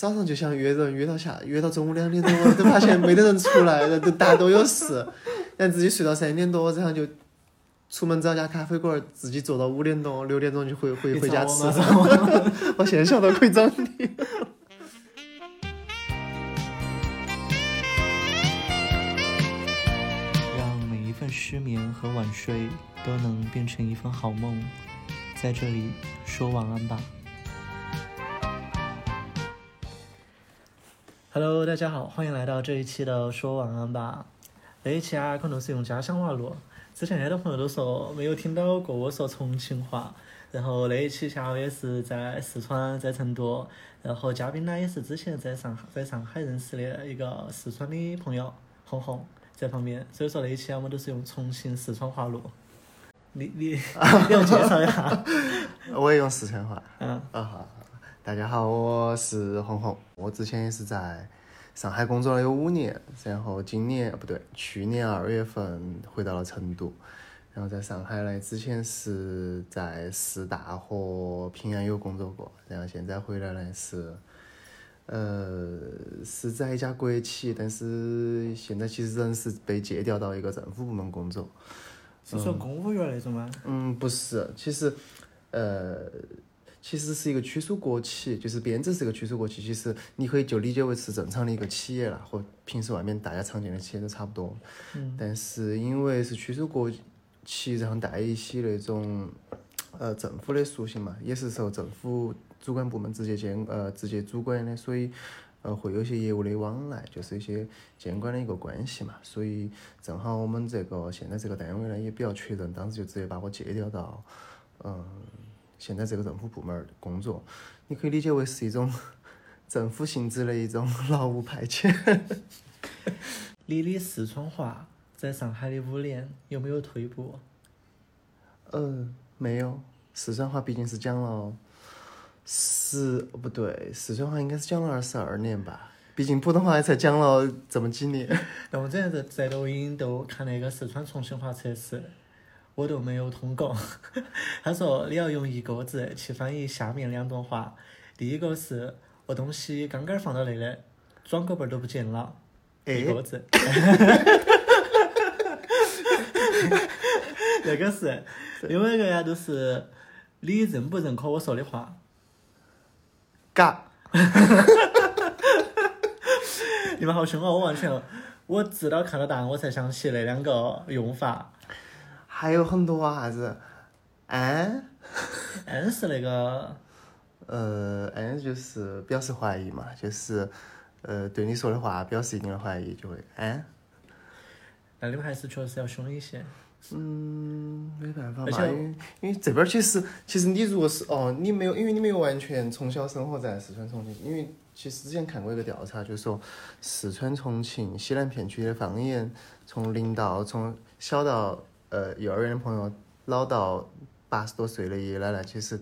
早上就想约人，约到下约到中午两点多，都发现没得人出来，都大家都有事，然后自己睡到三点多，然后就出门找家咖啡馆，自己坐到五点多六点钟就回回回家吃。我现在想到可以找你。让每一份失眠和晚睡都能变成一份好梦，在这里说晚安吧。Hello，大家好，欢迎来到这一期的说晚安吧。这一期啊，可能是用家乡话录。之前很多朋友都说没有听到过我说重庆话，然后那一期下午也是在四川，在成都，然后嘉宾呢也是之前在上在上海认识的一个四川的朋友红红在旁边，所以说那一期我们都是用重庆四川话录。你你 你要介绍一下？我也用四川话。嗯。啊好，大家好，我是红红，我之前也是在。上海工作了有五年，然后今年不对，去年二月份回到了成都。然后在上海呢，之前是在四大和平安有工作过，然后现在回来呢是，呃，是在一家国企，但是现在其实人是被借调到一个政府部门工作。是说公务员那种吗？嗯，不是，其实，呃。其实是一个区属国企，就是编制是一个区属国企。其实你可以就理解为是正常的一个企业了，和平时外面大家常见的企业都差不多。嗯。但是因为是区属国企，然后带一些那种呃政府的属性嘛，也是受政府主管部门直接监呃直接主管的，所以呃会有些业务的往来，就是一些监管的一个关系嘛。所以正好我们这个现在这个单位呢也比较缺人，当时就直接把我借调到嗯。现在这个政府部门工作，你可以理解为是一种 政府性质的一种 劳务派遣。你的四川话在上海的五年有没有退步？嗯，没有。四川话毕竟是讲了十，不对，四川话应该是讲了二十二年吧。毕竟普通话才讲了这么几年。那我之前在在抖音都看那个四川重庆话测试。我都没有通过。他说你要用一个字去翻译下面两段话。第一个是我东西刚刚放到那里，转个背都不见了，一个字。那个是另外一个呀，就是你认不认可我说的话？嘎。你们好凶哦！我完全，我直到看到答案我才想起那两个用法。还有很多啊，啥子？安？安是那个？呃，安就是表示怀疑嘛，就是呃对你说的话表示一定的怀疑，就会安。那你们还是确实要凶一些。嗯，没办法嘛，因为因为这边其实其实你如果是哦，你没有，因为你没有完全从小生活在四川重庆，因为其实之前看过一个调查，就是说四川重庆西南片区的方言，从零到从小到。呃，幼儿园的朋友，老到八十多岁的爷爷奶奶，其实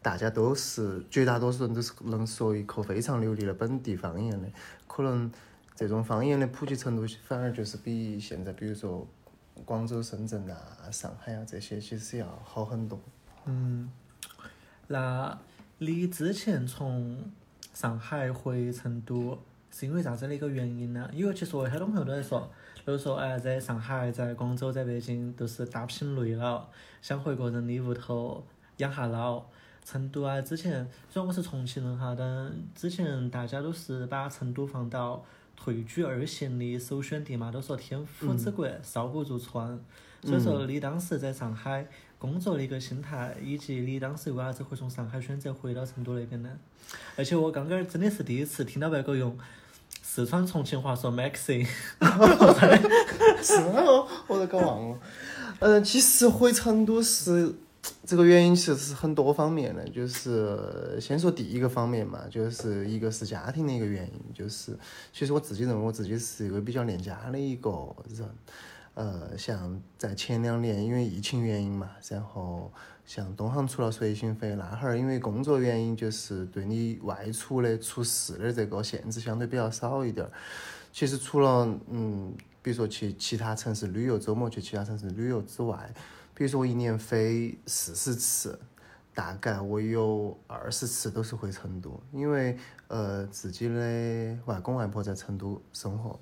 大家都是绝大多数人都是能说一口非常流利的本地方言的。可能这种方言的普及程度反而就是比现在，比如说广州、深圳啊、上海啊这些，其实要好很多。嗯，那你之前从上海回成都，是因为啥子的一个原因呢？因为其实我很多朋友都在说。比如说，哎，在上海、在广州、在北京，都是打拼累了，想回个人的屋头养下老。成都啊，之前虽然我是重庆人哈，但之前大家都是把成都放到退居二线的首选地嘛，都说天府之国，少不入川。所以说，你当时在上海工作的一个心态，以及你当时为啥子会从上海选择回到成都那边呢？而且我刚刚真的是第一次听到别个用。四川重庆话说 Maxi，是哦，我都搞忘了。嗯，其实回成都是这个原因，其实是很多方面的。就是先说第一个方面嘛，就是一个是家庭的一个原因，就是其实我自己认为我自己是一个比较恋家的一个人。呃，像在前两年因为疫情原因嘛，然后。像东航出了随行飞，那会儿因为工作原因，就是对你外出的出事的这个限制相对比较少一点儿。其实除了嗯，比如说去其他城市旅游，周末去其他城市旅游之外，比如说我一年飞四十次，大概我有二十次都是回成都，因为呃自己的外公外婆在成都生活，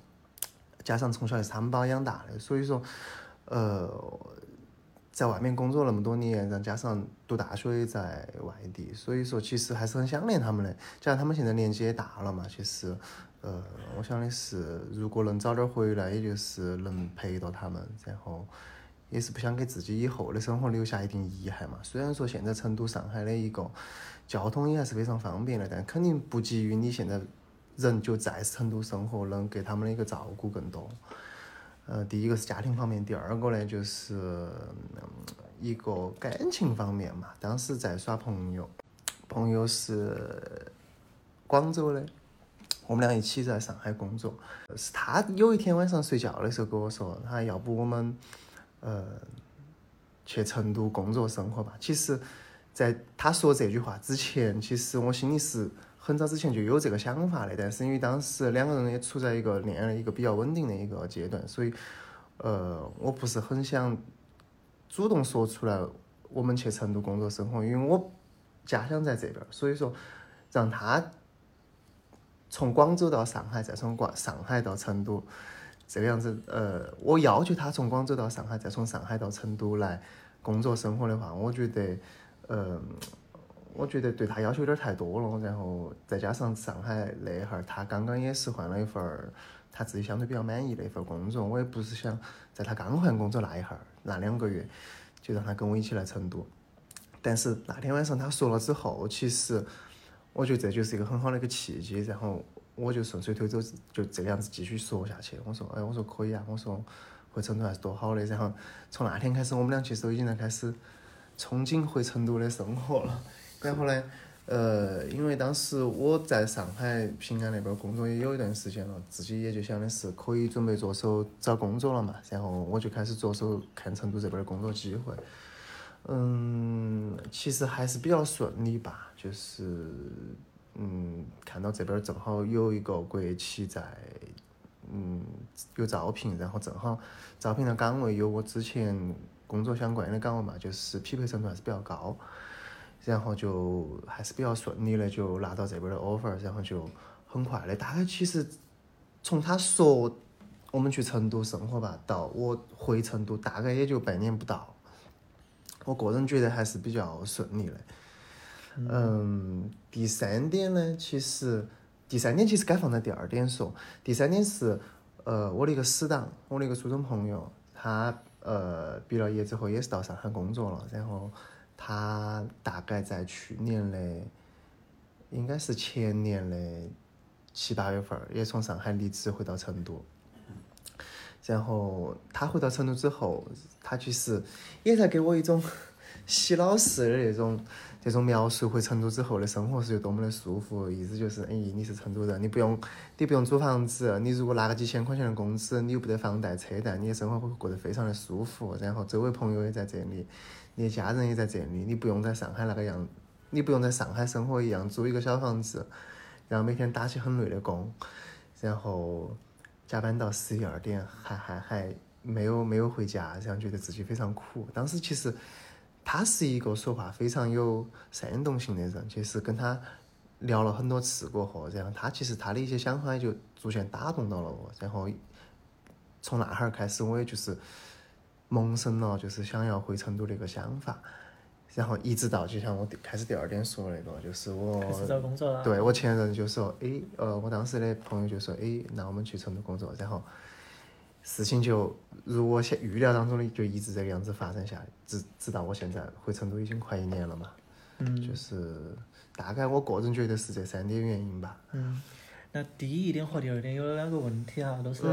加上从小是他们把我养大的，所以说呃在外面工作那么多年，然后加上读大学也在外地，所以说其实还是很想念他们的。加上他们现在年纪也大了嘛，其实呃我想的是，如果能早点回来，也就是能陪到他们，然后。也是不想给自己以后的生活留下一定遗憾嘛。虽然说现在成都、上海的一个交通也还是非常方便的，但肯定不及于你现在人就在成都生活，能给他们的一个照顾更多。呃，第一个是家庭方面，第二个呢就是一个感情方面嘛。当时在耍朋友，朋友是广州的，我们俩一起在上海工作。是他有一天晚上睡觉的时候跟我说，他要不我们。呃，去成都工作生活吧。其实，在他说这句话之前，其实我心里是很早之前就有这个想法的。但是因为当时两个人也处在一个恋爱一个比较稳定的一个阶段，所以，呃，我不是很想主动说出来我们去成都工作生活，因为我家乡在这边，所以说让他从广州到上海，再从广上海到成都。这个样子，呃，我要求他从广州到上海，再从上海到成都来工作生活的话，我觉得，呃，我觉得对他要求有点太多了。然后再加上上海那哈儿，他刚刚也是换了一份儿他自己相对比较满意的一份工作，我也不是想在他刚换工作那一哈儿那两个月就让他跟我一起来成都。但是那天晚上他说了之后，其实我觉得这就是一个很好的一个契机，然后。我就顺水推舟，就这个样子继续说下去。我说，哎，我说可以啊，我说回成都还是多好的。然后从那天开始，我们俩其实都已经在开始憧憬回成都的生活了。然后呢，呃，因为当时我在上海平安那边工作也有一段时间了，自己也就想的是可以准备着手找工作了嘛。然后我就开始着手看成都这边的工作机会。嗯，其实还是比较顺利吧，就是。嗯，看到这边正好有一个国企在，嗯，有招聘，然后正好招聘的岗位有我之前工作相关的岗位嘛，就是匹配程度还是比较高，然后就还是比较顺利的就拿到这边的 offer，然后就很快的，大概其实从他说我们去成都生活吧，到我回成都大概也就半年不到，我个人觉得还是比较顺利的。嗯，第三点呢，其实第三点其实该放在第二点说。第三点是，呃，我的一个死党，我的一个初中朋友，他呃毕了业之后也是到上海工作了，然后他大概在去年的，应该是前年的七八月份儿也从上海离职回到成都。然后他回到成都之后，他其实也在给我一种洗脑式的那种。这种描述回成都之后的生活是有多么的舒服，意思就是，哎，你是成都人，你不用，你不用租房子，你如果拿个几千块钱的工资，你又不得房贷车贷，你的生活会过得非常的舒服。然后周围朋友也在这里，你家人也在这里，你不用在上海那个样，你不用在上海生活一样租一个小房子，然后每天打起很累的工，然后加班到十一二点，还还还没有没有回家，然后觉得自己非常苦。当时其实。他是一个说话非常有煽动性的人，其实跟他聊了很多次过后，然后他其实他的一些想法就逐渐打动到了我，然后从那哈儿开始，我也就是萌生了就是想要回成都的一个想法，然后一直到就像我开始第二点说那个，就是我开始找工作了，对我前任就说，哎，呃，我当时的朋友就说，哎，那我们去成都工作，然后。事情就如我现预料当中的，就一直这个样子发展下来，直直到我现在回成都已经快一年了嘛。嗯。就是大概我个人觉得是这三点原因吧。嗯。那第一点和第二点有两个问题哈，都是。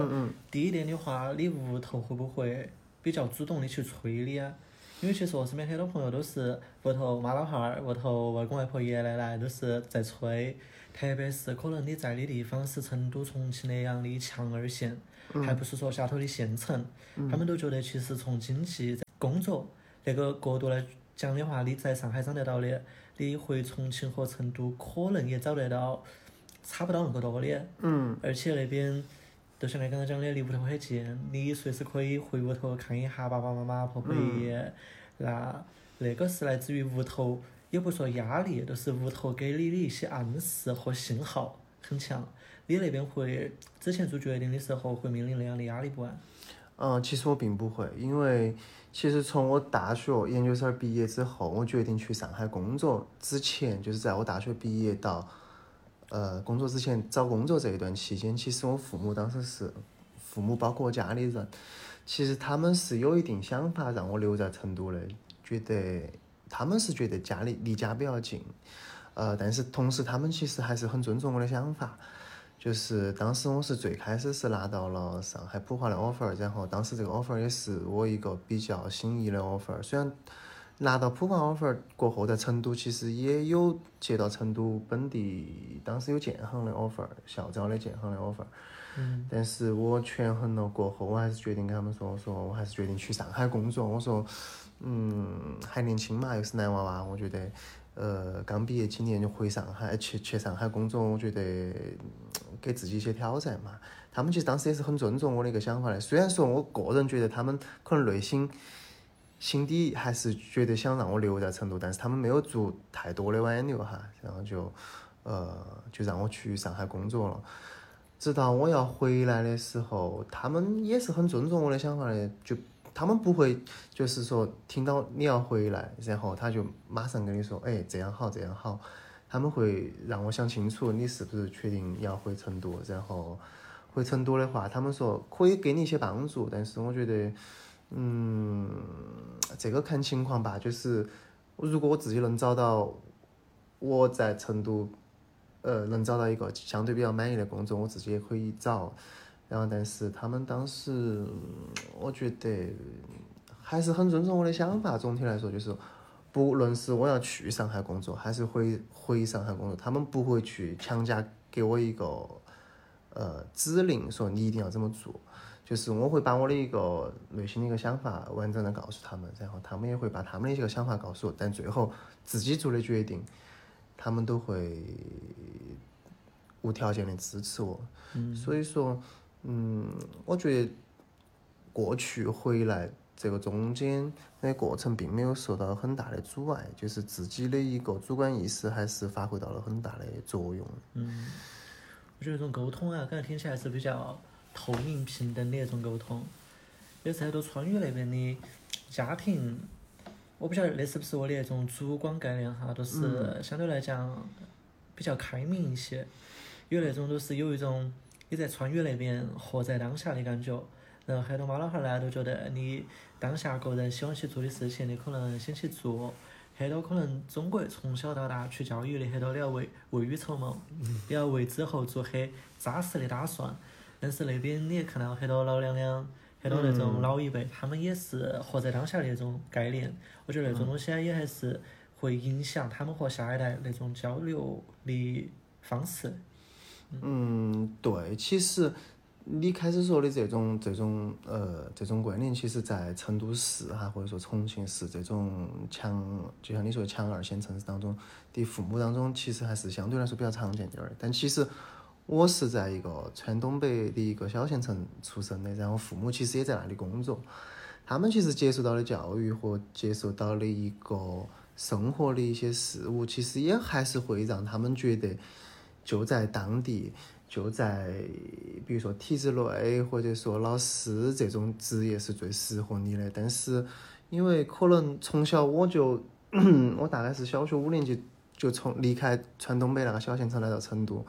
第一点的话，你屋头会不会比较主动的去催你啊？因为其实我身边很多朋友都是屋头妈老汉儿、屋头外公外婆、爷爷奶奶都是在催，特别是可能你在的地方是成都、重庆那样的强二线。还不是说下头的县城，他们都觉得其实从经济、工作那个角度来讲的话，你在上海找得到的，你回重庆和成都可能也找得到，差不到那个多的。嗯。而且那边，就像你刚刚讲的，离屋头很近，你随时可以回屋头看一下爸爸妈妈、婆婆爷爷。那那个是来自于屋头也不说压力，就是屋头给你的一些暗示和信号很强。你那边会之前做决定的时候会面临那样的压力不？嗯，其实我并不会，因为其实从我大学研究生毕业之后，我决定去上海工作之前，就是在我大学毕业到呃工作之前找工作这一段期间，其实我父母当时是父母包括我家里人，其实他们是有一定想法让我留在成都的，觉得他们是觉得家里离家比较近，呃，但是同时他们其实还是很尊重我的想法。就是当时我是最开始是拿到了上海普华的 offer，然后当时这个 offer 也是我一个比较心仪的 offer。虽然拿到普华 offer 过后，在成都其实也有接到成都本地当时有建行的 offer，校招的建行的 offer。嗯。但是我权衡了过后，我还是决定跟他们说，我说我还是决定去上海工作。我说，嗯，还年轻嘛，又是男娃娃，我觉得。呃，刚毕业几年就回上海去去上海工作，我觉得给自己一些挑战嘛。他们其实当时也是很尊重我的一个想法的，虽然说我个人觉得他们可能内心心底还是觉得想让我留在成都，但是他们没有做太多的挽留哈，然后就呃就让我去上海工作了。直到我要回来的时候，他们也是很尊重我的想法的，就。他们不会，就是说听到你要回来，然后他就马上跟你说，哎，这样好，这样好。他们会让我想清楚，你是不是确定要回成都？然后回成都的话，他们说可以给你一些帮助，但是我觉得，嗯，这个看情况吧。就是如果我自己能找到我在成都，呃，能找到一个相对比较满意的工作，我自己也可以找。然后，但是他们当时，我觉得还是很尊重我的想法。总体来说，就是不论是我要去上海工作，还是回回上海工作，他们不会去强加给我一个呃指令，说你一定要这么做。就是我会把我的一个内心的一个想法完整的告诉他们，然后他们也会把他们的一个想法告诉我。但最后自己做的决定，他们都会无条件的支持我。嗯，所以说。嗯，我觉得过去回来这个中间的过程并没有受到很大的阻碍，就是自己的一个主观意识还是发挥到了很大的作用。嗯，我觉得这种沟通啊，感觉听起来是比较透明平等的那种沟通。也是很多川渝那边的家庭，我不晓得那是不是我的那种主观概念哈，都是相对来讲比较开明一些，有那种都是有一种。你在川渝那边活在当下的感觉，然后很多妈老汉儿呢都觉得你当下个人喜欢去做的事情，你可能先去做。很多可能中国从小到大去教育的很多，你要未未雨绸缪，你要为之后做很扎实的打算。但是那边你也看到很多老娘娘，很多那种老一辈，他们也是活在当下的那种概念。我觉得那种东西啊，也还是会影响他们和下一代那种交流的方式。嗯，对，其实你开始说的这种这种呃这种观念，其实，在成都市哈，或者说重庆市这种强，就像你说的强二线城市当中的父母当中，其实还是相对来说比较常见点儿的。但其实我是在一个川东北的一个小县城出生的，然后父母其实也在那里工作，他们其实接受到的教育和接受到的一个生活的一些事物，其实也还是会让他们觉得。就在当地，就在比如说体制内，或者说老师这种职业是最适合你的。但是，因为可能从小我就，我大概是小学五年级就从离开川东北那个小县城来到成都，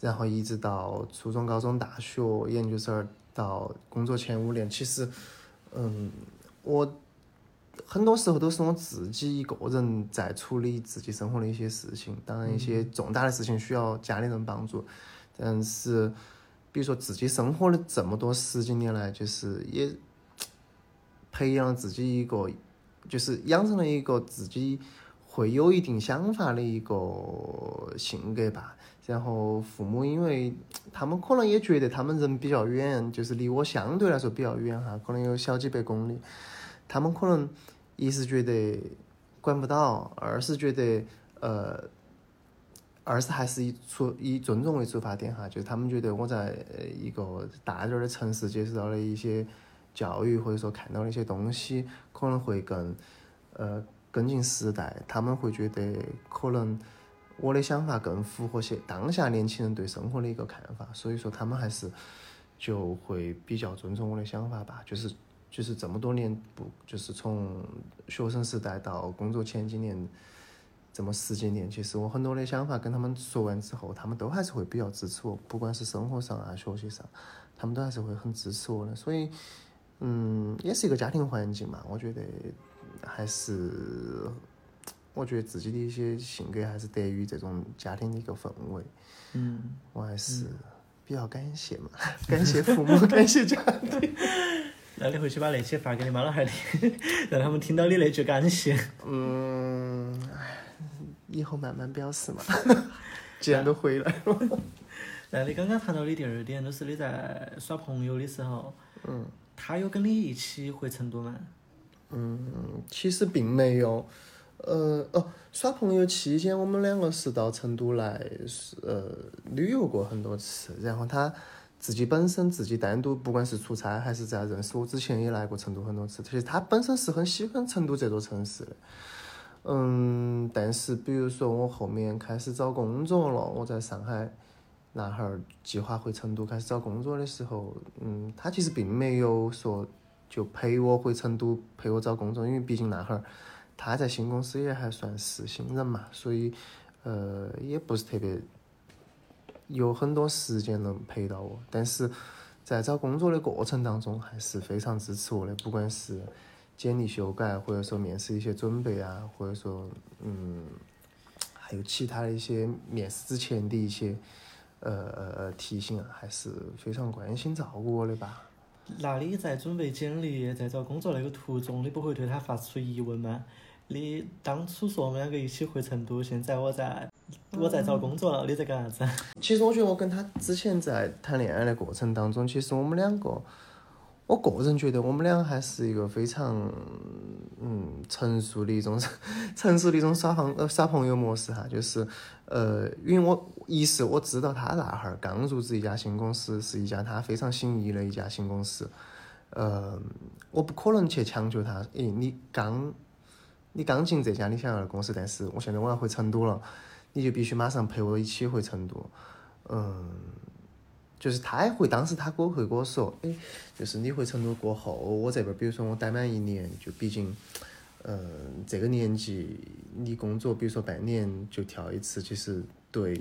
然后一直到初中、高中、大学、研究生儿到工作前五年，其实，嗯，我。很多时候都是我自己一个人在处理自己生活的一些事情，当然一些重大的事情需要家里人帮助。但是，比如说自己生活的这么多十几年来，就是也 培养了自己一个，就是养成了一个自己会有一定想法的一个性格吧。然后父母，因为他们可能也觉得他们人比较远，就是离我相对来说比较远哈，可能有小几百公里。他们可能一是觉得管不到，二是觉得呃，二是还是以出以尊重为出发点哈，就是他们觉得我在一个大点儿的城市接受到的一些教育或者说看到的一些东西，可能会更呃跟进时代，他们会觉得可能我的想法更符合些当下年轻人对生活的一个看法，所以说他们还是就会比较尊重我的想法吧。就是就是这么多年不就是从学生时代到工作前几年这么十几年，其实我很多的想法跟他们说完之后，他们都还是会比较支持我，不管是生活上啊、学习上，他们都还是会很支持我的。所以，嗯，也是一个家庭环境嘛，我觉得。还是，我觉得自己的一些性格还是得益于这种家庭的一个氛围。嗯，我还是比较感谢 嘛，感谢父母，感谢家庭。那你回去把那些发给你妈老汉听，让他们听到你那句感谢。嗯，以后慢慢表示嘛。既然都回来了。那你刚刚谈到的第二点，就是你在耍朋友的时候，嗯，他有跟你一起回成都吗？嗯，其实并没有，呃哦，耍朋友期间，我们两个是到成都来，是呃旅游过很多次。然后他自己本身自己单独，不管是出差还是在认识我之前，也来过成都很多次。其实他本身是很喜欢成都这座城市的。嗯，但是比如说我后面开始找工作了，我在上海那哈儿计划回成都开始找工作的时候，嗯，他其实并没有说。就陪我回成都，陪我找工作，因为毕竟那会儿他在新公司也还算是新人嘛，所以呃也不是特别有很多时间能陪到我。但是在找工作的过程当中，还是非常支持我的，不管是简历修改，或者说面试一些准备啊，或者说嗯还有其他的一些面试之前的一些呃呃呃提醒啊，还是非常关心照顾我的吧。那你在准备简历、在找工作那个途中，你不会对他发出疑问吗？你当初说我们两个一起回成都，现在我在，我在找工作了，你在干啥子？其实我觉得我跟他之前在谈恋爱的过程当中，其实我们两个，我个人觉得我们俩还是一个非常，嗯，成熟的一种，成熟的一种耍朋呃耍朋友模式哈，就是。呃，因为我一是我知道他那哈儿刚入职一家新公司，是一家他非常心仪的一家新公司，呃，我不可能去强求他，诶，你刚，你刚进这家你想要的公司，但是我现在我要回成都了，你就必须马上陪我一起回成都，嗯，就是他也会当时他给我会跟我说，诶，就是你回成都过后，我这边比如说我待满一年，就毕竟。嗯，这个年纪你工作，比如说半年就跳一次，其实对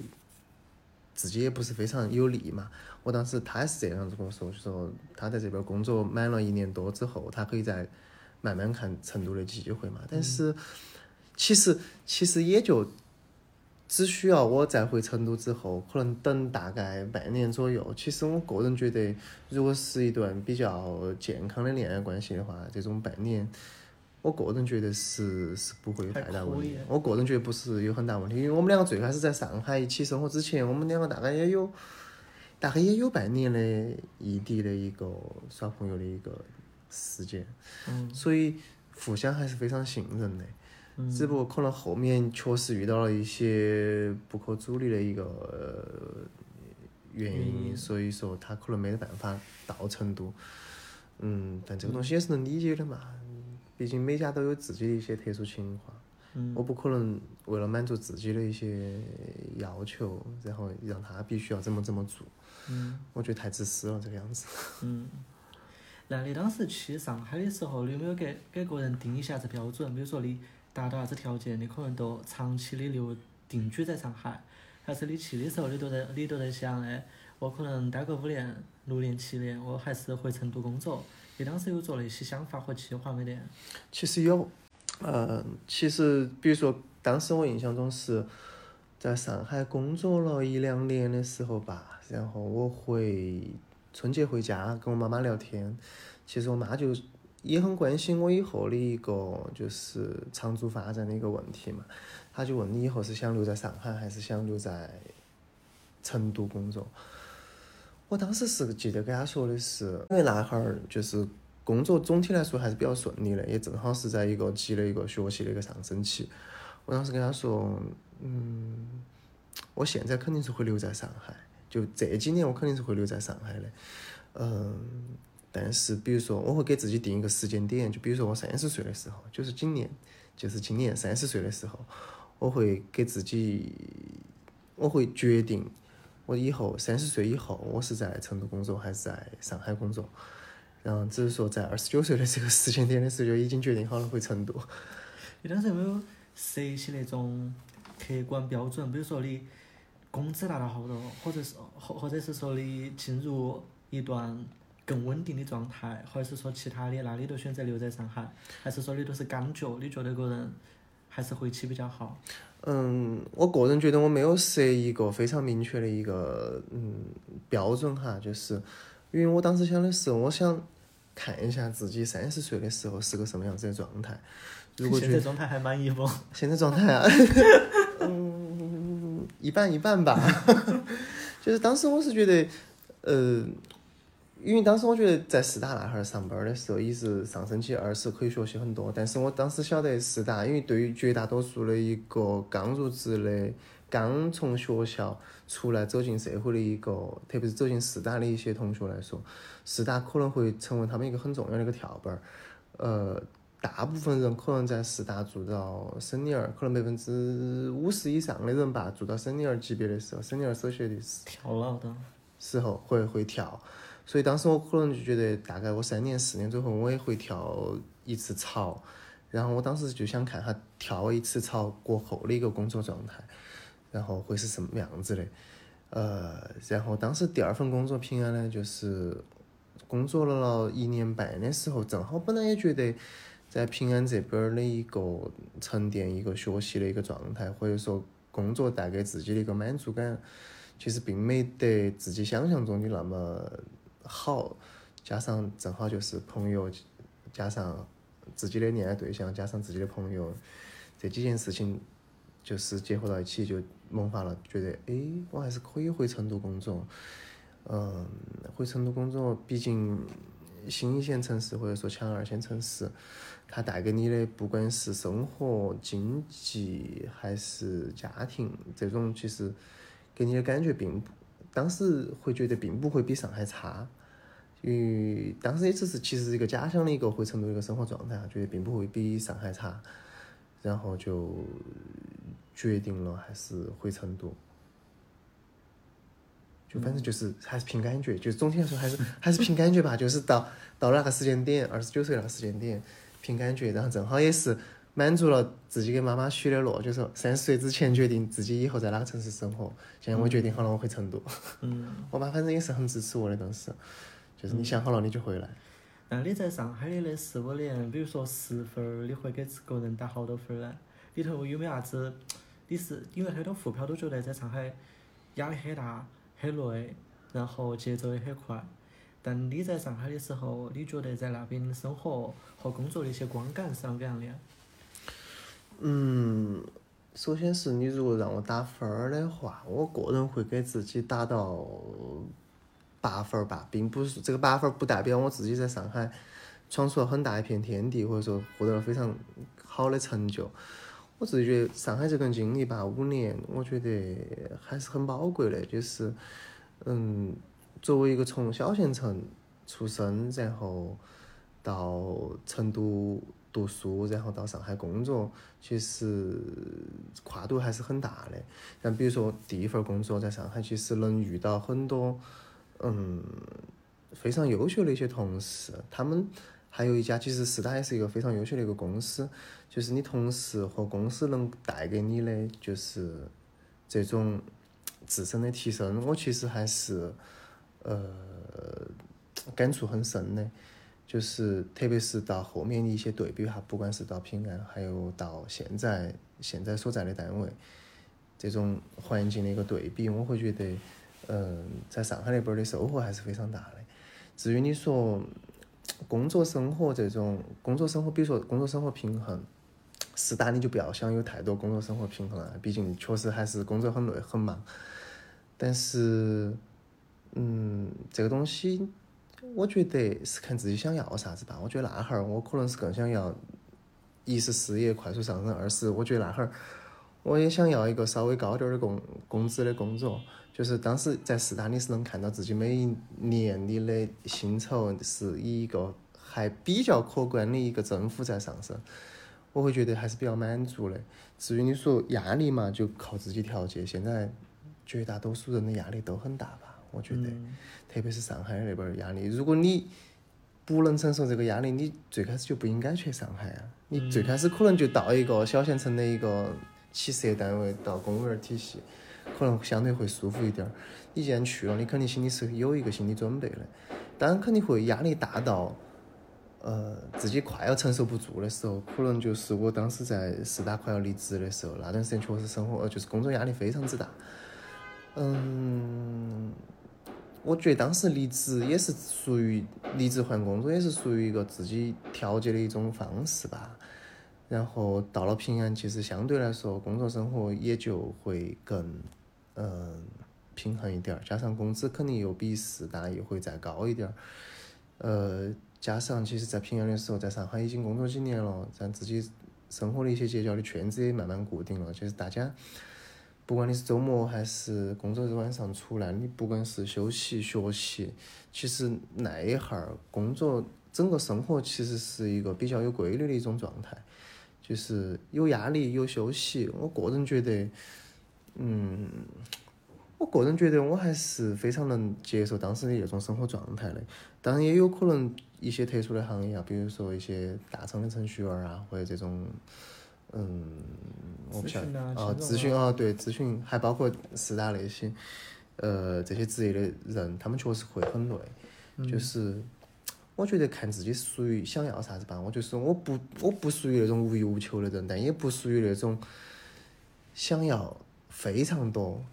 自己也不是非常有利嘛。我当时他也是这样子跟我说，就说他在这边工作满了一年多之后，他可以在慢慢看成都的机会嘛。但是其实其实也就只需要我再回成都之后，可能等大概半年左右。其实我个人觉得，如果是一段比较健康的恋爱关系的话，这种半年。我个人觉得是是不会有太大问题。我个人觉得不是有很大问题，因为我们两个最开始在上海一起生活之前，我们两个大概也有，大概也有半年的异地的一个耍朋友的一个时间。嗯。所以互相还是非常信任的。嗯。只不过可能后面确实遇到了一些不可阻力的一个原因，所以说他可能没得办法到成都。嗯。但这个东西也是能理解的嘛。毕竟每家都有自己的一些特殊情况，我不可能为了满足自己的一些要求，然后让他必须要怎么怎么做。我觉得太自私了，这个样子。嗯，那你当时去上海的时候，你有没有给给个人定一下子标准？比如说你达到啥子条件，你可能都长期的留定居在上海，还是你去的时候你都在你都在想哎，我可能待个五年、六年、七年，我还是回成都工作。你当时有做那些想法和计划没得？其实有，呃，其实比如说，当时我印象中是在上海工作了一两年的时候吧，然后我回春节回家跟我妈妈聊天，其实我妈就也很关心我以后的一个就是长足发展的一个问题嘛，她就问你以后是想留在上海还是想留在成都工作？我当时是记得给她说的是，因为那会儿就是工作总体来说还是比较顺利的，也正好是在一个积累一个学习的一个上升期。我当时跟她说，嗯，我现在肯定是会留在上海，就这几年我肯定是会留在上海的。嗯，但是比如说我会给自己定一个时间点，就比如说我三十岁的时候，就是今年，就是今年三十岁的时候，我会给自己，我会决定，我以后三十岁以后，我是在成都工作还是在上海工作。然后只是说在二十九岁的这个时间点的时候，就已经决定好了回成都。你当时有没有设一些那种客观标准？比如说你工资拿到好多，或者是或或者是说你进入一段更稳定的状态，或者是说其他的，那你都选择留在上海，还是说你都是感觉？你觉得个人还是回去比较好？嗯，我个人觉得我没有设一个非常明确的一个嗯标准哈，就是因为我当时想的是，我想。看一下自己三十岁的时候是个什么样子的状态。如果现在状态还满意不？现在状态啊，嗯，一半一半吧。就是当时我是觉得，呃，因为当时我觉得在四大那哈儿上班的时候，一是上升期，二是可以学习很多。但是我当时晓得四大，因为对于绝大多数的一个刚入职的。刚从学校出来走进社会的一个，特别是走进四大的一些同学来说，四大可能会成为他们一个很重要的一个跳板儿。呃，大部分人可能在四大做到省里儿，可能百分之五十以上的人吧，做到省里儿级别的时候，省里儿首选的是跳了的时候会会跳。所以当时我可能就觉得，大概我三年四年之后，我也会跳一次槽。然后我当时就想看下跳一次槽过后的一个工作状态。然后会是什么样子的？呃，然后当时第二份工作平安呢，就是工作了一年半的时候，正好本来也觉得在平安这边的一个沉淀、一个学习的一个状态，或者说工作带给自己的一个满足感，其实并没得自己想象中的那么好。加上正好就是朋友，加上自己的恋爱对象，加上自己的朋友，这几件事情就是结合到一起就。萌发了，觉得哎，我还是可以回成都工作。嗯，回成都工作，毕竟新一线城市或者说强二线城市，它带给你的不管是生活、经济还是家庭，这种其实给你的感觉并不，当时会觉得并不会比上海差。因为当时也只是其实一个家乡的一个回成都一个生活状态，觉得并不会比上海差，然后就。决定了还是回成都，就反正就是还是凭感觉，就总体来说还是还是凭感觉吧。就是到到那个时间点，二十九岁那个时间点，凭感觉，然后正好也是满足了自己给妈妈许的诺，就说三十岁之前决定自己以后在哪个城市生活。现在我决定好了，我回成都。嗯。我妈反正也是很支持我的，当时就是你想好了你就回来。那你在上海的那四五年，比如说十分，你会给个人打好多分呢？里头有没有啥子？你是因为很多沪漂都觉得在上海压力很大、很累，然后节奏也很快。但你在上海的时候，你觉得在那边生活和工作的一些观感是啷个样的？嗯，首先是你如果让我打分儿的话，我个人会给自己打到八分儿吧，并不是这个八分儿不代表我自己在上海闯出了很大一片天地，或者说获得了非常好的成就。我自己觉得上海这段经历吧，五年，我觉得还是很宝贵的。就是，嗯，作为一个从小县城出生，然后到成都读书，然后到上海工作，其实跨度还是很大的。像比如说第一份工作在上海，其实能遇到很多，嗯，非常优秀的一些同事，他们。还有一家，其实四大也是一个非常优秀的一个公司，就是你同事和公司能带给你的，就是这种自身的提升，我其实还是呃感触很深的，就是特别是到后面的一些对比哈，不管是到平安，还有到现在现在所在的单位，这种环境的一个对比，我会觉得，嗯，在上海那边的收获还是非常大的。至于你说，工作生活这种工作生活，比如说工作生活平衡，四大你就不要想有太多工作生活平衡了，毕竟确实还是工作很累很忙。但是，嗯，这个东西，我觉得是看自己想要啥子吧。我觉得那哈儿我可能是更想要，一是事业快速上升，二是我觉得那哈儿我也想要一个稍微高点儿的工工资的工作。就是当时在四大，你是能看到自己每一年你的薪酬是以一个还比较可观的一个增幅在上升。我会觉得还是比较满足的。至于你说压力嘛，就靠自己调节。现在绝大多数人的压力都很大？我觉得，特别是上海那边儿压力。如果你不能承受这个压力，你最开始就不应该去上海啊。你最开始可能就到一个小县城的一个企事业单位，到公务员体系，可能相对会舒服一点儿。你既然去了，你肯定心里是有一个心理准备的。当然肯定会压力大到，呃，自己快要承受不住的时候，可能就是我当时在四大快要离职的时候，那段时间确实生活呃就是工作压力非常之大。嗯，我觉得当时离职也是属于离职换工作，也是属于一个自己调节的一种方式吧。然后到了平安，其实相对来说工作生活也就会更嗯平衡一点儿，加上工资肯定又比四大又会再高一点儿。呃，加上其实，在平安的时候，在上海已经工作几年了，咱自己生活的一些结交的圈子也慢慢固定了，就是大家。不管你是周末还是工作日晚上出来，你不管是休息学习，其实那一哈儿工作整个生活其实是一个比较有规律的一种状态，就是有压力有休息。我个人觉得，嗯，我个人觉得我还是非常能接受当时的那种生活状态的。当然也有可能一些特殊的行业啊，比如说一些大厂的程序员啊，或者这种。嗯，我不晓得啊，咨询啊，对，咨询还包括四大那些，呃，这些职业的人，他们确实会很累。就是，我觉得看自己属于想要啥子吧。我就是我不我不属于那种无欲无求的人，但也不属于那种想要非常多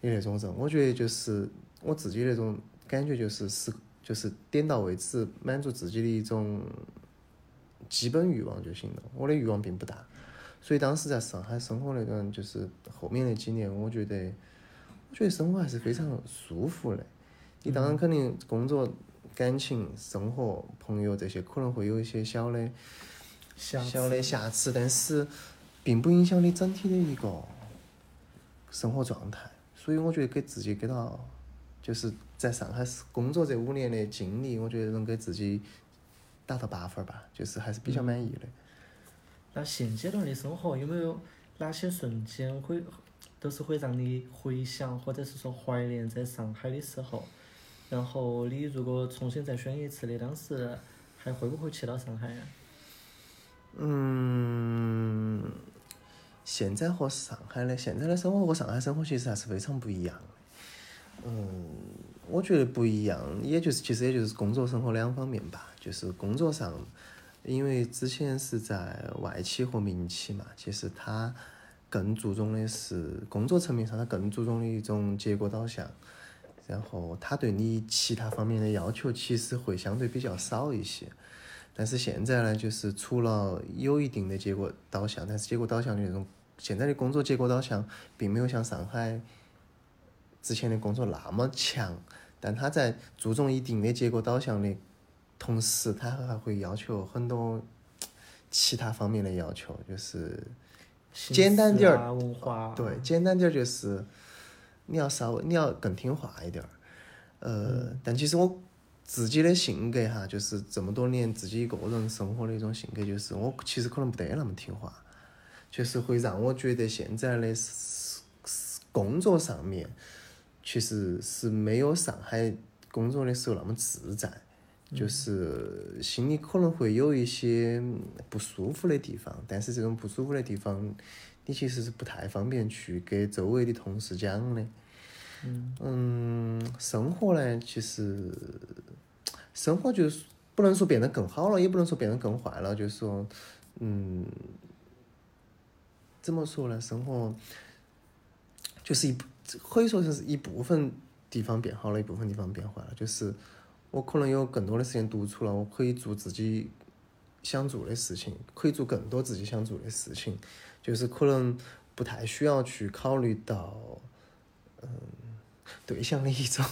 的那种人。我觉得就是我自己那种感觉就是是就是点到为止，满足自己的一种基本欲望就行了。我的欲望并不大。所以当时在上海生活那段，就是后面那几年，我觉得，我觉得生活还是非常舒服的。你当然肯定工作、感情、生活、朋友这些可能会有一些小的、小的瑕疵，但是并不影响你整体的一个生活状态。所以我觉得给自己给到，就是在上海工作这五年的经历，我觉得能给自己打到八分吧，就是还是比较满意的。那现阶段的生活有没有哪些瞬间会都是会让你回想或者是说怀念在上海的时候？然后你如果重新再选一次，你当时还会不会去到上海呀？嗯，现在和上海的现在的生活和上海生活其实还是非常不一样的。嗯，我觉得不一样，也就是其实也就是工作生活两方面吧，就是工作上。因为之前是在外企和民企嘛，其实他更注重的是工作层面上，他更注重的一种结果导向，然后他对你其他方面的要求其实会相对比较少一些。但是现在呢，就是除了有一定的结果导向，但是结果导向的那种现在的工作结果导向，并没有像上海之前的工作那么强，但他在注重一定的结果导向的。同时，他还会要求很多其他方面的要求，就是简单点儿，对，简单点儿就是你要稍微你要更听话一点儿。呃，但其实我自己的性格哈，就是这么多年自己一个人生活的一种性格，就是我其实可能不得那么听话，就是会让我觉得现在的工作上面，其实是没有上海工作的时候那么自在。就是心里可能会有一些不舒服的地方，但是这种不舒服的地方，你其实是不太方便去给周围的同事讲的。嗯，生活呢，其实生活就是不能说变得更好了，也不能说变得更坏了，就是说，嗯，怎么说呢？生活就是一可以说是一部分地方变好了，一部分地方变坏了，就是。我可能有更多的时间独处了，我可以做自己想做的事情，可以做更多自己想做的事情，就是可能不太需要去考虑到，嗯，对象的一种，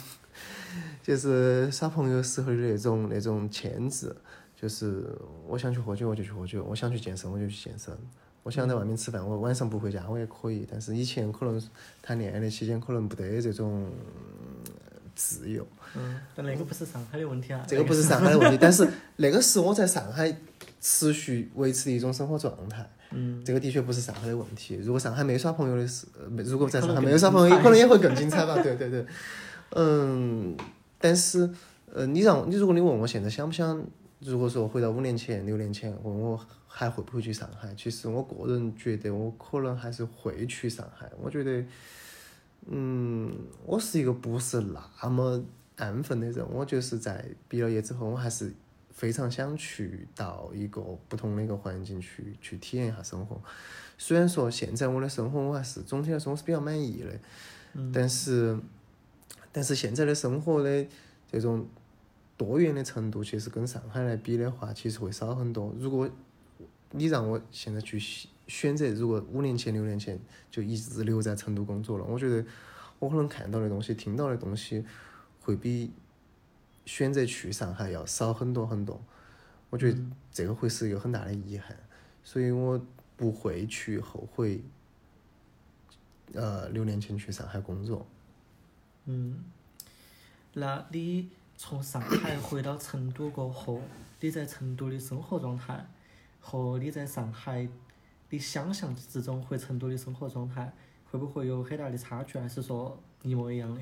就是耍朋友时候的那种那种牵制，就是我想去喝酒我就去喝酒，我想去健身我就去健身，我想在外面吃饭我晚上不回家我也可以，但是以前可能谈恋爱的期间可能不得这种。自由。嗯，但那个不是上海的问题啊。这个不是上海的问题，但是那个是我在上海持续维持的一种生活状态。嗯，这个的确不是上海的问题。如果上海没耍朋友的是，呃没如果在上海没有耍朋友，可能也会更精彩吧。对对对，嗯，但是呃，你让你如果你问我现在想不想，如果说回到五年前、六年前，问我还会不会去上海？其实我个人觉得我可能还是会去上海。我觉得，嗯，我是一个不是那么安分的人，我就是在毕了业之后，我还是非常想去到一个不同的一个环境去去体验一下生活。虽然说现在我的生活我还是总体来说我是比较满意的，但是但是现在的生活的这种多元的程度，其实跟上海来比的话，其实会少很多。如果你让我现在去选择，如果五年前、六年前就一直留在成都工作了，我觉得我可能看到的东西、听到的东西，会比选择去上海要少很多很多。我觉得这个会是一个很大的遗憾，所以我不会去后悔。呃，六年前去上海工作，嗯，那你从上海回到成都过后，你在成都的生活状态和你在上海你想象之中回成都的生活状态，会不会有很大的差距，还是说一模一样的？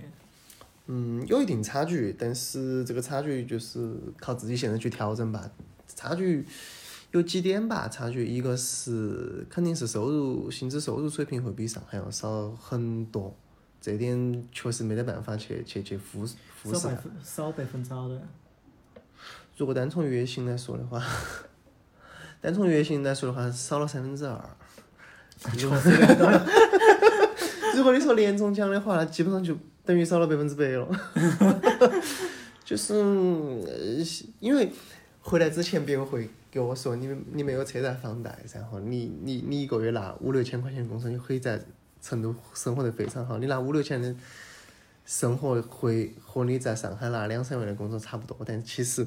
嗯，有一定差距，但是这个差距就是靠自己现在去调整吧。差距有几点吧，差距一个是肯定是收入薪资收入水平会比上海要少很多，这点确实没得办法去去去忽忽视。少百分少百分之多的？如果单从月薪来说的话，单从月薪来说的话，少了三分之二。如果你说年终奖的话，那基本上就等于少了百分之百了。就是呃因为回来之前，别人会给我说你你没有车贷房贷，然后你你你一个月拿五六千块钱的工资，你可以在成都生活得非常好。你拿五六千的生活会和你在上海拿两三万的工作差不多，但其实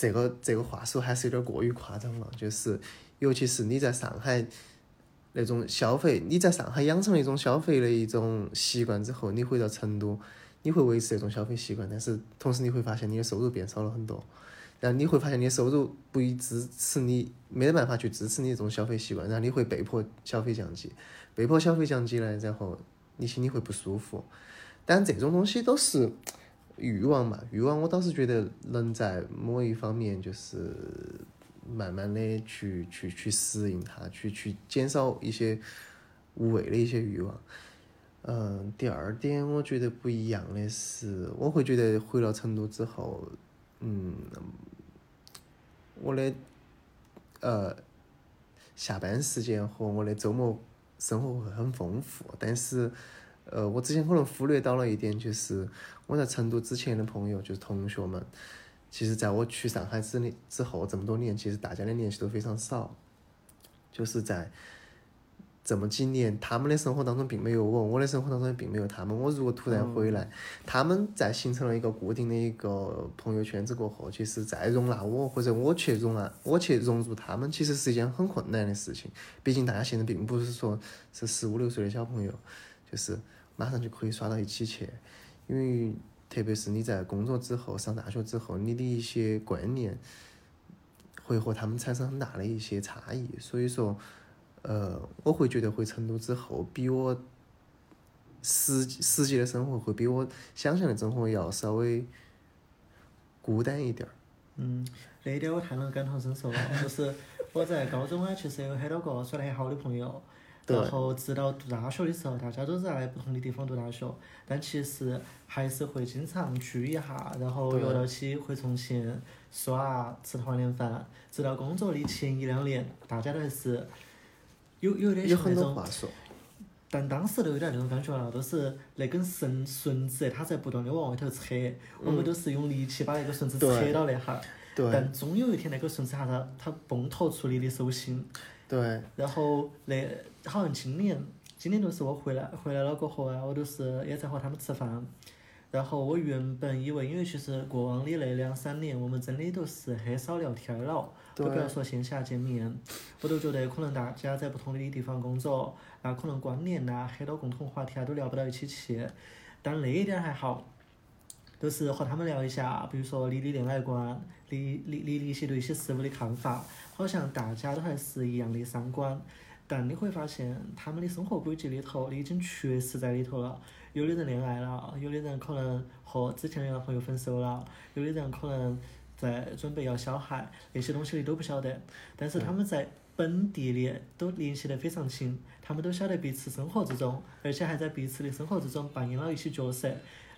这个这个话术还是有点过于夸张了，就是尤其是你在上海。那种消费，你在上海养成了一种消费的一种习惯之后，你回到成都，你会维持这种消费习惯，但是同时你会发现你的收入变少了很多，然后你会发现你的收入不以支持你，没得办法去支持你这种消费习惯，然后你会被迫消费降级，被迫消费降级呢，然后你心里会不舒服，但这种东西都是欲望嘛，欲望我倒是觉得能在某一方面就是。慢慢的去去去适应它，去去减少一些无谓的一些欲望。嗯，第二点我觉得不一样的是，我会觉得回了成都之后，嗯，我的呃下班时间和我的周末生活会很丰富，但是呃我之前可能忽略到了一点，就是我在成都之前的朋友，就是同学们。其实，在我去上海之年之后这么多年，其实大家的联系都非常少。就是在这么几年，他们的生活当中并没有我，我的生活当中也并没有他们。我如果突然回来，他们在形成了一个固定的一个朋友圈子过后，其实再容纳我，或者我去容纳我去融入他们，其实是一件很困难的事情。毕竟大家现在并不是说是十五六岁的小朋友，就是马上就可以耍到一起去，因为。特别是你在工作之后、上大学之后，你的一些观念会和他们产生很大的一些差异。所以说，呃，我会觉得回成都之后，比我实实际的生活会比我想象的生活要稍微孤单一点儿。嗯，那一点我太能感同身受了。就是我在高中啊，其实有很多个耍得很好的朋友。然后直到读大学的时候，大家都在不同的地方读大学，但其实还是会经常聚一下，然后约到起回重庆耍，吃团年饭。直到工作的前一两年，大家都还是有有点像那种，但当时都有点那种感觉了，都是那根绳绳子，它在不断的往外头扯，我们都是用力气把那个绳子扯到那哈儿，但终有一天那个绳子哈它它崩脱出你的手心。对。然后那好像今年，今年就是我回来回来了过后啊，我都是也在和他们吃饭。然后我原本以为，因为其实过往的那两三年，我们真的都是很少聊天了，都不要说线下见面。我都觉得可能大家在不同的地方工作，那可能观念呐，很多共同话题啊都聊不到一起去。但那一点还好，都是和他们聊一下，比如说你的恋爱观，你你你的一些对一些事物的看法，好像大家都还是一样的三观。但你会发现，他们的生活轨迹里头，你已经缺失在里头了。有的人恋爱了，有的人可能和之前的男朋友分手了，有的人可能在准备要小孩，那些东西你都不晓得。但是他们在本地里都联系得非常亲，他们都晓得彼此生活之中，而且还在彼此的生活之中扮演了一些角色。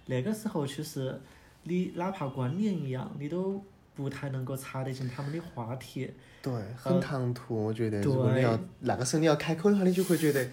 那个时候，其实你哪怕观念一样，你都不太能够插得进他们的话题。对，很唐突，我觉得。如果你要那个时候你要开口的话，你就会觉得，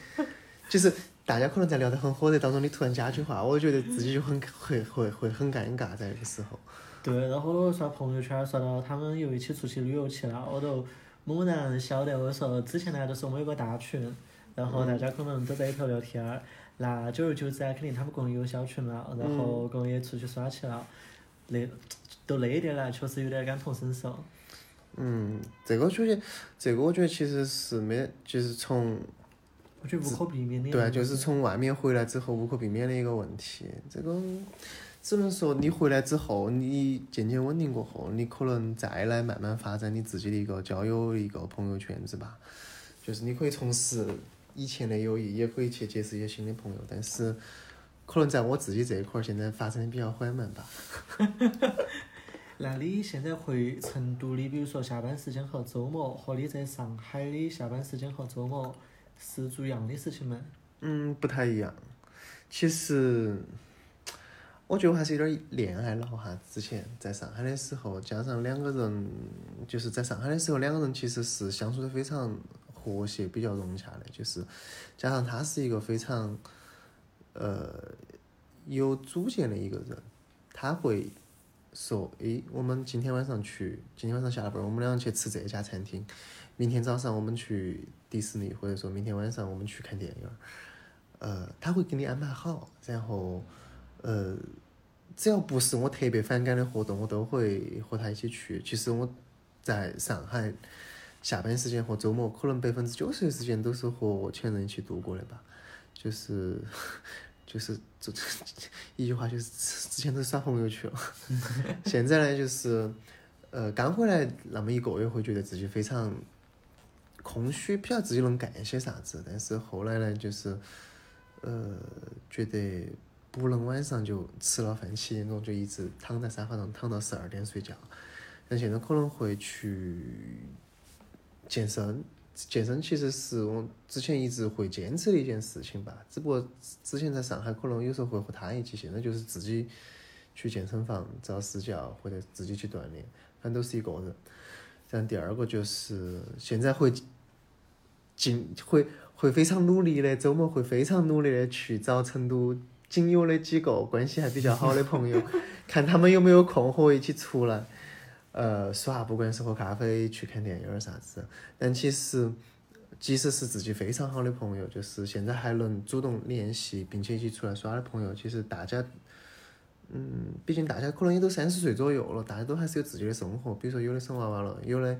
就是大家可能在聊得很火热当中，你突然加句话，我觉得自己就很会会会很尴尬在那个时候。对，然后我刷朋友圈刷到他们又一起出去旅游去了，我都猛然晓得，我说之前呢都是我们有个大群，然后大家可能都在里头聊天儿，那久而久之啊，肯定他们共有小群了，然后共也出去耍去了，那都那点了，确实有点感同身受。嗯，这个我觉得，这个我觉得其实是没，就是从，我觉得无可避免的。对，就是从外面回来之后无可避免的一个问题。这个只能说你回来之后，你渐渐稳定过后，你可能再来慢慢发展你自己的一个交友一个朋友圈子吧。就是你可以重拾以前的友谊，也可以去结识一些新的朋友，但是可能在我自己这一块儿，现在发展的比较缓慢吧。那你现在回成都的，比如说下班时间和周末，和你在上海的下班时间和周末是做一样的事情吗？嗯，不太一样。其实，我觉得我还是有点恋爱脑哈。之前在上海的时候，加上两个人，就是在上海的时候，两个人其实是相处的非常和谐、比较融洽的。就是加上他是一个非常，呃，有主见的一个人，他会。说，诶，我们今天晚上去，今天晚上下了班，我们两个去吃这家餐厅。明天早上我们去迪士尼，或者说明天晚上我们去看电影。呃，他会给你安排好，然后，呃，只要不是我特别反感的活动，我都会和他一起去。其实我在上海下班时间和周末，可能百分之九十的时间都是和前任一起度过的吧，就是。就是这 一句话，就是之前都是耍朋友去了，现在呢就是，呃，刚回来那么一个月，会觉得自己非常空虚，不晓得自己能干些啥子。但是后来呢，就是，呃，觉得不能晚上就吃了饭七点钟就一直躺在沙发上躺到十二点睡觉，但现在可能会去健身。健身其实是我之前一直会坚持的一件事情吧，只不过之前在上海可能有时候会和他一起，现在就是自己去健身房找私教或者自己去锻炼，反正都是一个人。然后第二个就是现在会尽会会非常努力的，周末会非常努力的去找成都仅有的几个关系还比较好的朋友，看他们有没有空和我一起出来。呃，耍，不管是喝咖啡、去看电影儿啥子，但其实，即使是自己非常好的朋友，就是现在还能主动联系并且一起出来耍的朋友，其实大家，嗯，毕竟大家可能也都三十岁左右了，大家都还是有自己的生活，比如说有的生娃娃了，有的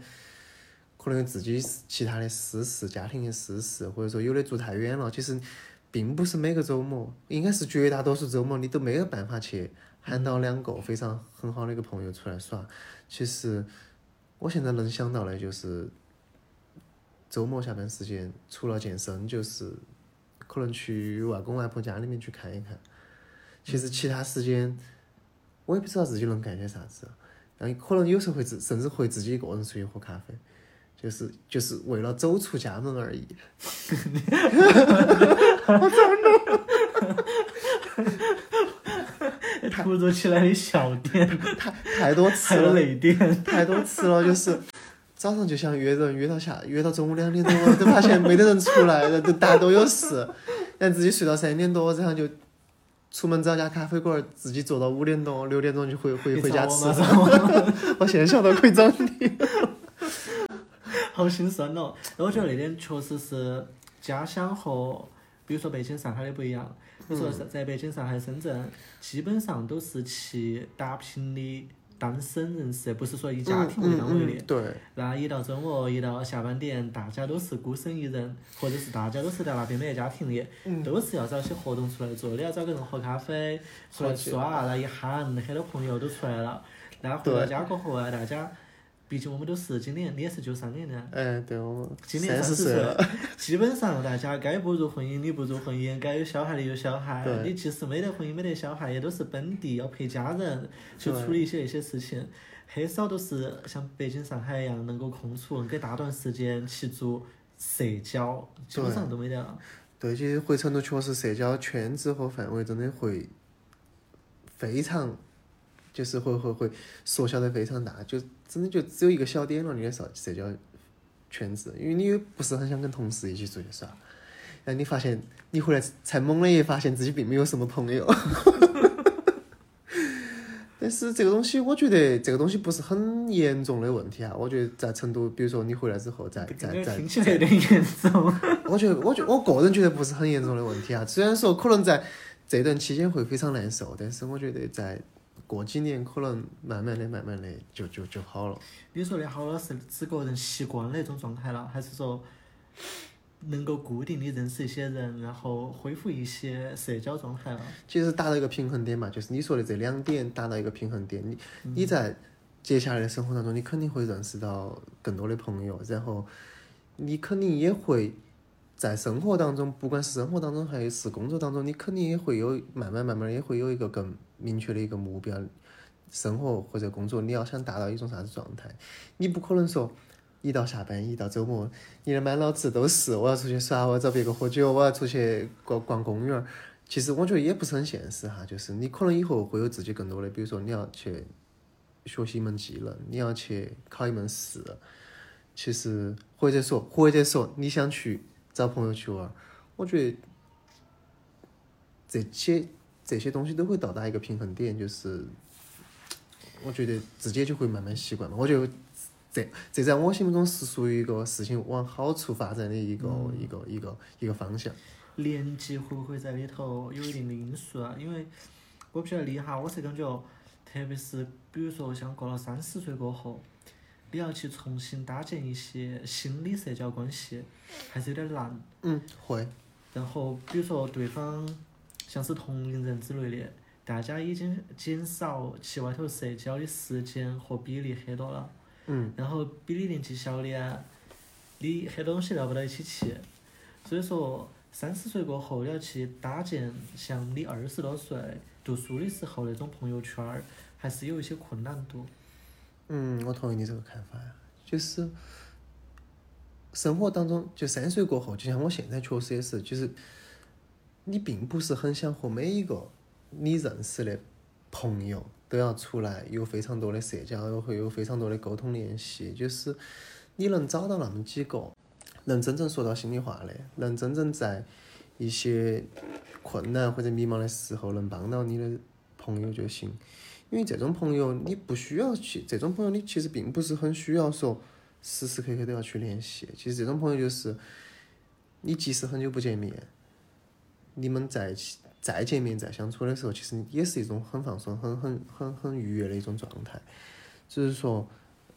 可能有自己其他的私事、家庭的私事，或者说有的住太远了，其实并不是每个周末，应该是绝大多数周末你都没有办法去喊到两个非常很好的一个朋友出来耍。其实，我现在能想到的就是，周末下班时间除了健身，就是可能去外公外婆家里面去看一看。其实其他时间，我也不知道自己能干些啥子，但可能有时候会自甚至会自己一个人出去喝咖啡，就是就是为了走出家门而已。我操！突如其来的笑点，太 太多次了，泪点，太多次了。就是早上就想约人，约到下，约到中午两点多，都发现没得人出来，都大家都有事，然后自己睡到三点多，然后就出门找家咖啡馆，自己坐到五点多、六点钟就回回回家吃。我现在想到可以找你，好心酸哦。我觉得那点确实是家乡和，比如说北京、上海的不一样。说在在北京、上海、深圳，基本上都是去打拼的单身人士，不是说以家庭为单位的。对。那一到周末，一到下班点，大家都是孤身一人，或者是大家都是在那边没得家庭的，都是要找些活动出来做。你要找个人喝咖啡，出来耍，那一喊，很多朋友都出来了。那回到家过后啊，大家。毕竟我们都是今年，你也是九三年的。哎，对，我今年三十岁了。基本上大家该步入婚姻的步入婚姻，该有小孩的有小孩。你即使没得婚姻没得小孩，也都是本地要陪家人去处理一些一些事情，很少都是像北京、上海一样能够空出给大段时间去做社交，基本上都没得了。对，其实回成都确实社交圈子和范围真的会非常。就是会会会缩小得非常大，就真的就只有一个小点了，你的社社交圈子，因为你不是很想跟同事一起出去耍，然后你发现你回来才猛的一发现自己并没有什么朋友，但是这个东西我觉得这个东西不是很严重的问题啊，我觉得在成都，比如说你回来之后再再再，听起来有点严重。我觉得我觉我个人觉得不是很严重的问题啊，虽然说可能在这段期间会非常难受，但是我觉得在。过几年可能慢慢的、慢慢的就就就好了。你说的好了是指个人习惯那种状态了，还是说能够固定的认识一些人，然后恢复一些社交状态了？其实达到一个平衡点嘛，就是你说的这两点达到一个平衡点，你你在接下来的生活当中，你肯定会认识到更多的朋友，然后你肯定也会。在生活当中，不管是生活当中还是工作当中，你肯定也会有慢慢慢慢也会有一个更明确的一个目标。生活或者工作，你要想达到一种啥子状态，你不可能说一到下班，一到周末，你的满脑子都是我要出去耍，我要找别个喝酒，我要出去逛逛公园。其实我觉得也不是很现实哈，就是你可能以后会有自己更多的，比如说你要去学习一门技能，你要去考一门试，其实或者说或者说你想去。找朋友去玩，我觉得这些这些东西都会到达一个平衡点，就是我觉得自己就会慢慢习惯嘛。我觉得这这在我心目中是属于一个事情往好处发展的一个一个一个一个方向。年纪会不会在里头有一定的因素啊？因为我不晓得你哈，我是感觉，特别是比如说像过了三十岁过后。你要去重新搭建一些新的社交关系，还是有点难。嗯，会。然后，比如说对方像是同龄人之类的，大家已经减少去外头社交的时间和比例很多了。嗯。然后比你年纪小的啊，你很多东西聊不到一起去，所以说三十岁过后你要去搭建像你二十多岁读书的时候那种朋友圈儿，还是有一些困难度。嗯，我同意你这个看法呀，就是生活当中，就三十岁过后，就像我现在确实也是，就是你并不是很想和每一个你认识的朋友都要出来有非常多的社交，会有非常多的沟通联系，就是你能找到那么几个能真正说到心里话的，能真正在一些困难或者迷茫的时候能帮到你的朋友就行。因为这种朋友，你不需要去，这种朋友你其实并不是很需要说时时刻刻都要去联系。其实这种朋友就是，你即使很久不见面，你们在一起再见面再相处的时候，其实也是一种很放松、很很很很愉悦的一种状态。就是说，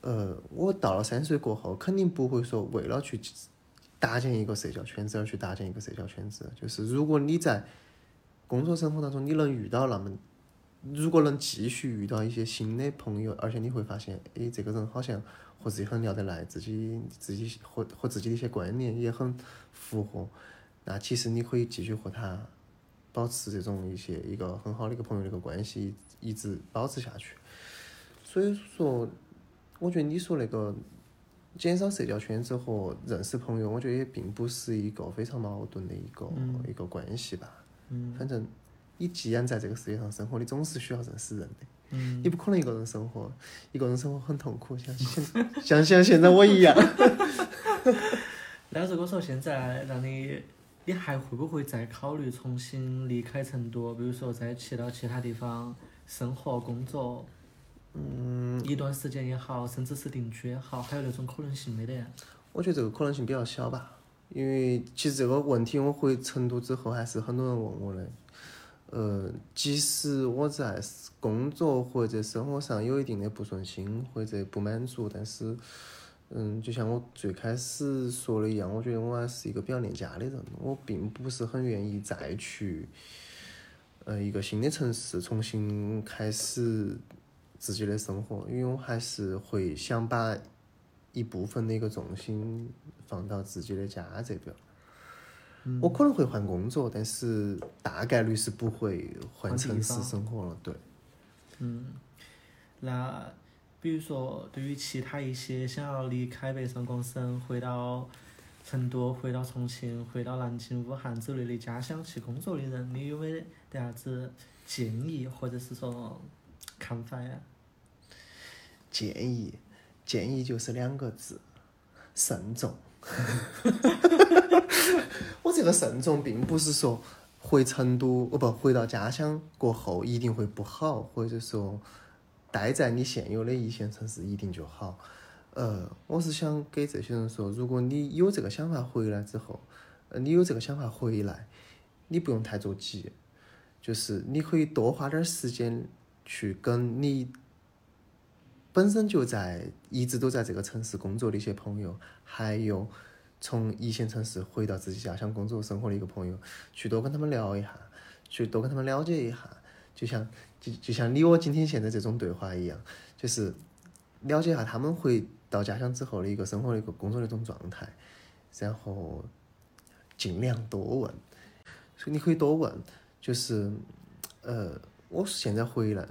呃，我到了三十岁过后，肯定不会说为了去搭建一个社交圈子而去搭建一个社交圈子。就是如果你在工作生活当中，你能遇到那么。如果能继续遇到一些新的朋友，而且你会发现，诶，这个人好像和自己很聊得来，自己自己和和自己的一些观念也很符合，那其实你可以继续和他保持这种一些一个很好的一个朋友的一个关系，一直保持下去。所以说，我觉得你说那个减少社交圈子和认识朋友，我觉得也并不是一个非常矛盾的一个一个关系吧。嗯。反正。你既然在这个世界上生活，你总是需要认识人的。嗯。你不可能一个人生活，一个人生活很痛苦，像现像像现在我一样。那如果说现在让你，你还会不会再考虑重新离开成都？比如说再去到其他地方生活、工作？嗯。一段时间也好，甚至是定居也好，还有那种可能性没得？我觉得这个可能性比较小吧，因为其实这个问题我回成都之后，还是很多人问我的。呃，即使我在工作或者生活上有一定的不顺心或者不满足，但是，嗯，就像我最开始说的一样，我觉得我还是一个比较恋家的人，我并不是很愿意再去，呃，一个新的城市重新开始自己的生活，因为我还是会想把一部分的一个重心放到自己的家这边。我可能会换工作，但是大概率是不会换城市生活了。对。嗯，那比如说，对于其他一些想要离开北上广深，回到成都、回到重庆、回到南京、武汉之类的家乡去工作的人，你有没得啥子建议或者是说看法呀？建议，建议就是两个字：慎重。我这个慎重，并不是说回成都哦不回到家乡过后一定会不好，或者说待在你现有的一线城市一定就好。呃，我是想给这些人说，如果你有这个想法回来之后，呃，你有这个想法回来，你不用太着急，就是你可以多花点时间去跟你本身就在一直都在这个城市工作的一些朋友，还有。从一线城市回到自己家乡工作生活的一个朋友，去多跟他们聊一下，去多跟他们了解一下，就像就就像你我今天现在这种对话一样，就是了解下他们回到家乡之后的一个生活的一个工作的一种状态，然后尽量多问，所以你可以多问，就是呃，我现在回来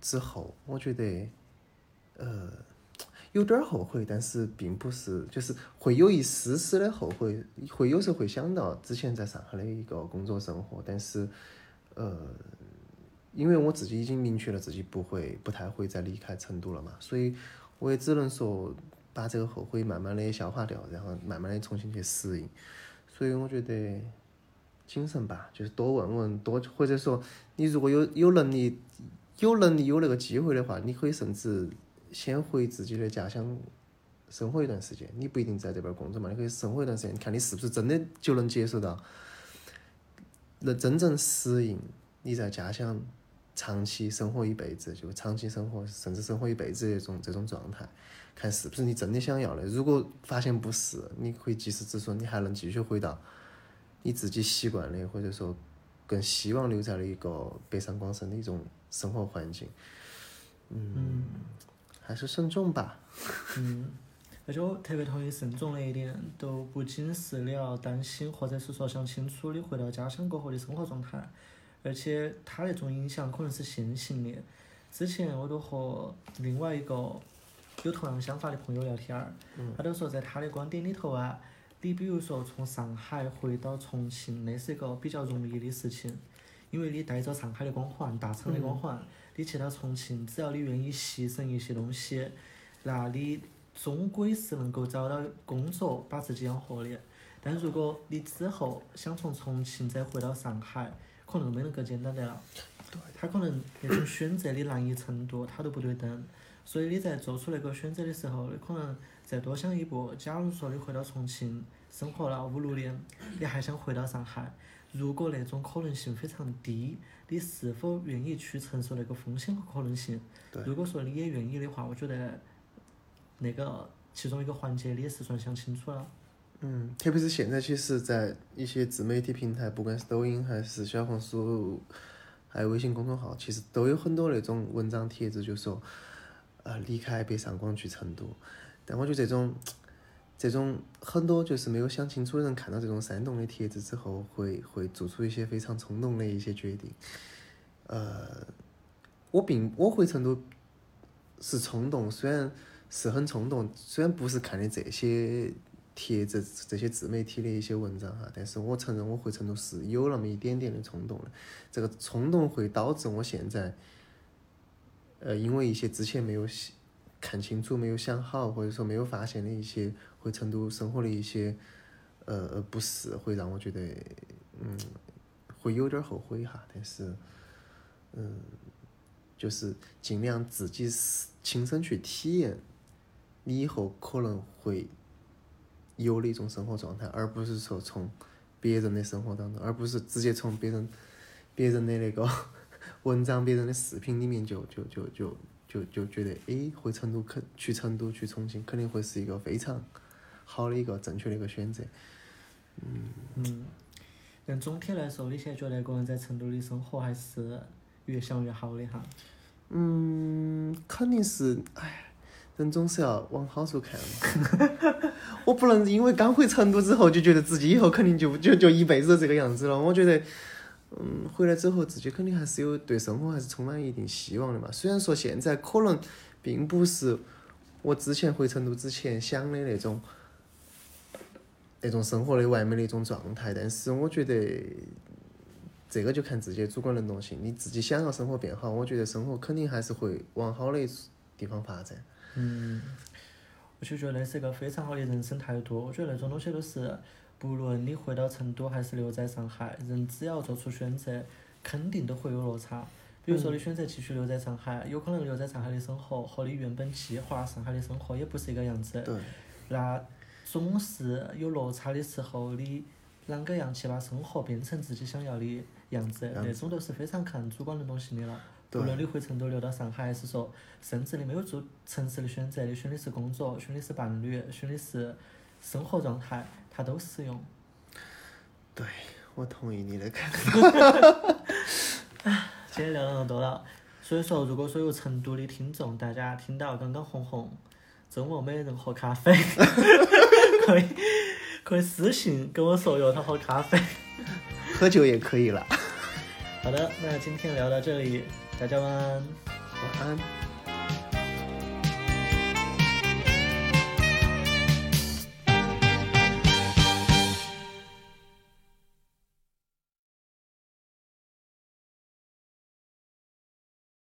之后，我觉得呃。有点儿后悔，但是并不是，就是会有一丝丝的后悔，会有时候会想到之前在上海的一个工作生活，但是，呃，因为我自己已经明确了自己不会、不太会再离开成都了嘛，所以我也只能说把这个后悔慢慢的消化掉，然后慢慢的重新去适应。所以我觉得谨慎吧，就是多问问，多或者说你如果有有能力、有能力有那个机会的话，你可以甚至。先回自己的家乡生活一段时间，你不一定在这边工作嘛，你可以生活一段时间，看你是不是真的就能接受到，能真正适应你在家乡长期生活一辈子，就长期生活甚至生活一辈子这种这种状态，看是不是你真的想要的。如果发现不是，你可以及时止损，你还能继续回到你自己习惯的，或者说更希望留在的一个北上广深的一种生活环境。嗯。还是慎重吧。嗯，而且我特别同意慎重的一点，都不仅是你要担心，或者是说想清楚你回到家乡过后的生活状态，而且它那种影响可能是线性的。之前我都和另外一个有同样想法的朋友聊天儿，他都说在他的观点里头啊，你比如说从上海回到重庆，那是一个比较容易的事情，因为你带着上海的光环，大厂的光环。你去到重庆，只要你愿意牺牲一些东西，那你终归是能够找到工作，把自己养活的。但如果你之后想从重庆再回到上海，可能没那个简单的了。他可能那种选择的难易程度，他都不对等。所以你在做出那个选择的时候，你可能再多想一步。假如说你回到重庆生活了五六年，你还想回到上海，如果那种可能性非常低。你是否愿意去承受那个风险和可能性？如果说你也愿意的话，我觉得那个其中一个环节你也是算想清楚了。嗯，特别是现在，其实，在一些自媒体平台，不管是抖音还是小红书，还有微信公众号，其实都有很多那种文章帖子，就说，呃，离开北上广去成都。但我觉得这种。这种很多就是没有想清楚的人，看到这种煽动的帖子之后，会会做出一些非常冲动的一些决定。呃，我并我回成都是冲动，虽然是很冲动，虽然不是看的这些帖子、这些自媒体的一些文章哈，但是我承认我回成都是有那么一点点的冲动的。这个冲动会导致我现在，呃，因为一些之前没有看清楚、没有想好，或者说没有发现的一些。回成都生活的一些，呃不适，会让我觉得，嗯，会有点后悔哈。但是，嗯，就是尽量自己是亲身去体验，你以后可能会有的一种生活状态，而不是说从别人的生活当中，而不是直接从别人别人的那个 文章、别人的视频里面就就就就就就觉得，哎，回成都肯去成都去重庆肯定会是一个非常好的一个正确的一个选择。嗯。嗯。但总体来说，你现在觉得个人在成都的生活还是越想越好的哈？嗯，肯定是，哎，人总是要往好处看嘛。我不能因为刚回成都之后就觉得自己以后肯定就 就就一辈子这个样子了。我觉得，嗯，回来之后自己肯定还是有对生活还是充满一定希望的嘛。虽然说现在可能并不是我之前回成都之前想的那种。那种生活的完美的一种状态，但是我觉得这个就看自己的主观能动性。你自己想要生活变好，我觉得生活肯定还是会往好的地方发展。嗯，我就觉得是一个非常好的人生态度。我觉得那种东西都是，不论你回到成都还是留在上海，人只要做出选择，肯定都会有落差。比如说你选择继续留在上海，有可能留在上海的生活和你原本计划上海的生活也不是一个样子。对。那。总是有落差的时候，你啷个样去把生活变成自己想要的样子？那种都是非常看主观能动性的了。无论你回成都、留到上海，还是说，甚至你没有做城市的选择，你选的是工作，选的是伴侣，选的是生活状态，它都适用。对，我同意你的看法。今天聊那么多了，所以说，如果说有成都的听众，大家听到刚刚红红周末没人喝咖啡。可以，可以私信跟我说约他喝咖啡，喝酒也可以了。好的，那今天聊到这里，大家晚安。晚安。